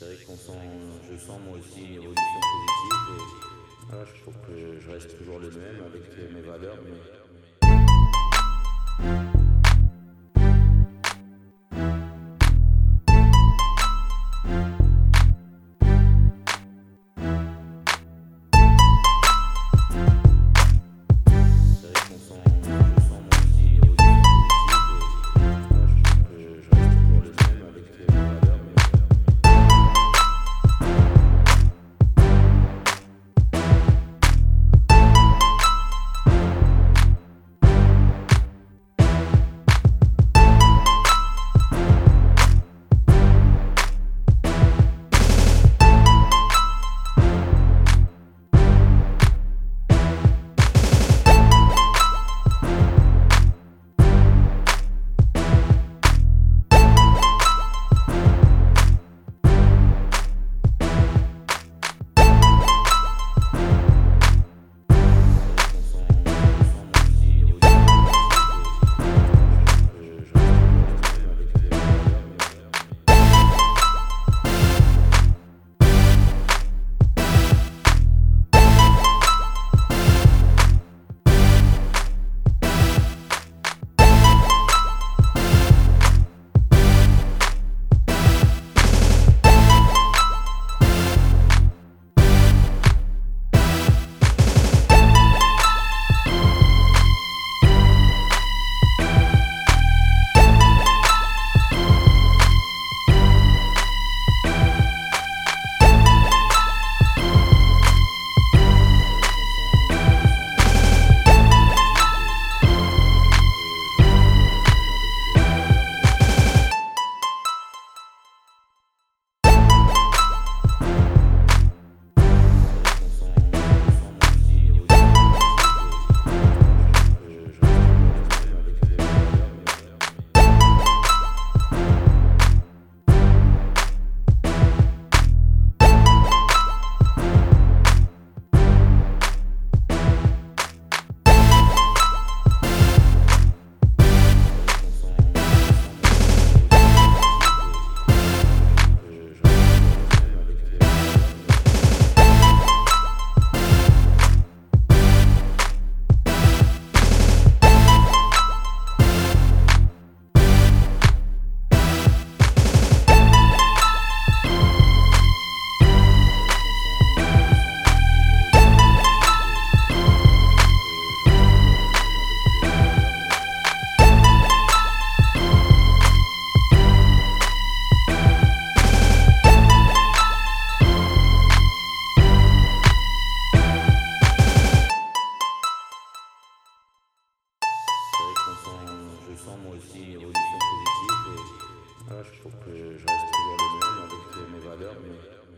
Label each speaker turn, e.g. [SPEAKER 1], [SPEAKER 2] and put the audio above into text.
[SPEAKER 1] C'est vrai qu'on sent, je sens moi aussi une évolution positive. Et je trouve que je reste toujours le même avec mes valeurs. Mais... aussi une évolution positive. Et je trouve que je reste toujours le même avec mes valeurs. Mais...